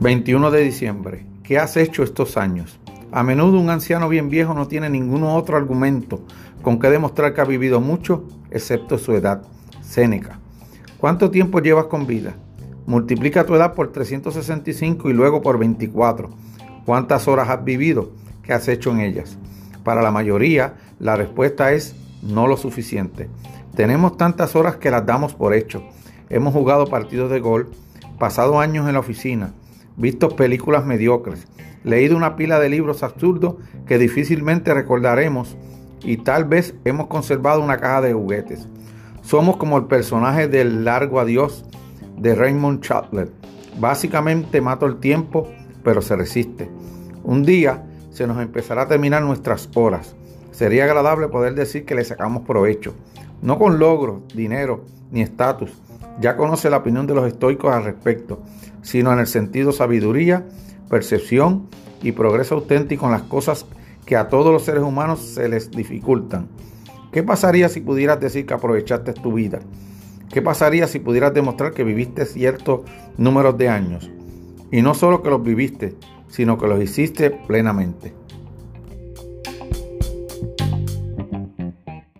21 de diciembre. ¿Qué has hecho estos años? A menudo un anciano bien viejo no tiene ningún otro argumento con que demostrar que ha vivido mucho, excepto su edad. Séneca. ¿Cuánto tiempo llevas con vida? Multiplica tu edad por 365 y luego por 24. ¿Cuántas horas has vivido? ¿Qué has hecho en ellas? Para la mayoría, la respuesta es no lo suficiente. Tenemos tantas horas que las damos por hecho. Hemos jugado partidos de gol, pasado años en la oficina, visto películas mediocres, leído una pila de libros absurdos que difícilmente recordaremos y tal vez hemos conservado una caja de juguetes. Somos como el personaje del largo adiós de Raymond Chandler. Básicamente mato el tiempo, pero se resiste. Un día se nos empezará a terminar nuestras horas. Sería agradable poder decir que le sacamos provecho, no con logros, dinero ni estatus. Ya conoce la opinión de los estoicos al respecto, sino en el sentido sabiduría, percepción y progreso auténtico en las cosas que a todos los seres humanos se les dificultan. ¿Qué pasaría si pudieras decir que aprovechaste tu vida? ¿Qué pasaría si pudieras demostrar que viviste ciertos números de años? Y no solo que los viviste, sino que los hiciste plenamente.